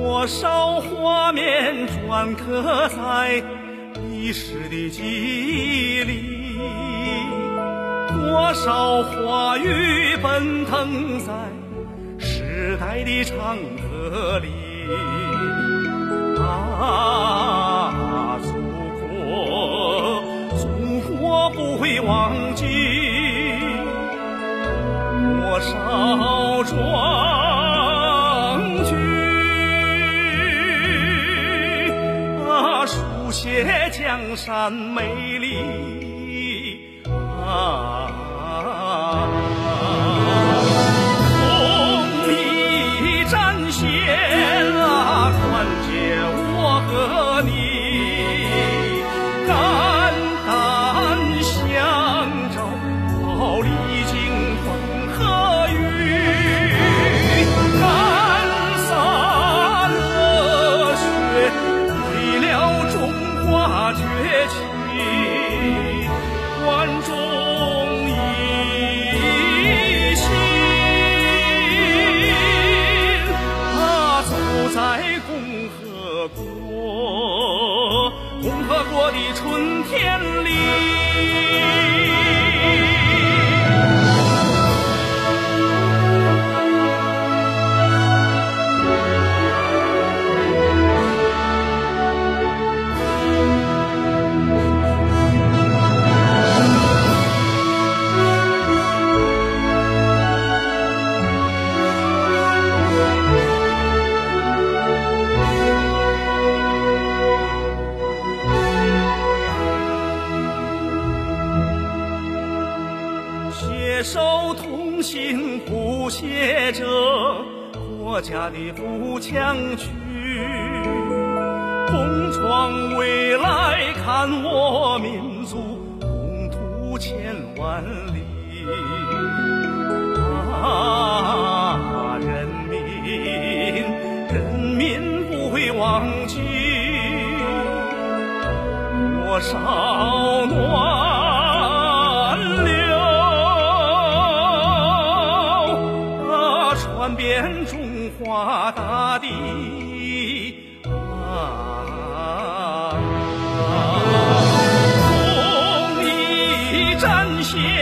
多少画面篆刻在历史的记忆里，多少话语奔腾在时代的长河里。啊，祖国，祖国不会忘记多少写江山美丽啊。崛起，万众一心他，走在共和国，共和国的春天里。携手同行不懈着国家的富强曲，共创未来，看我民族宏图千万里。啊，人民，人民不会忘记多少大地。啊，送你战线。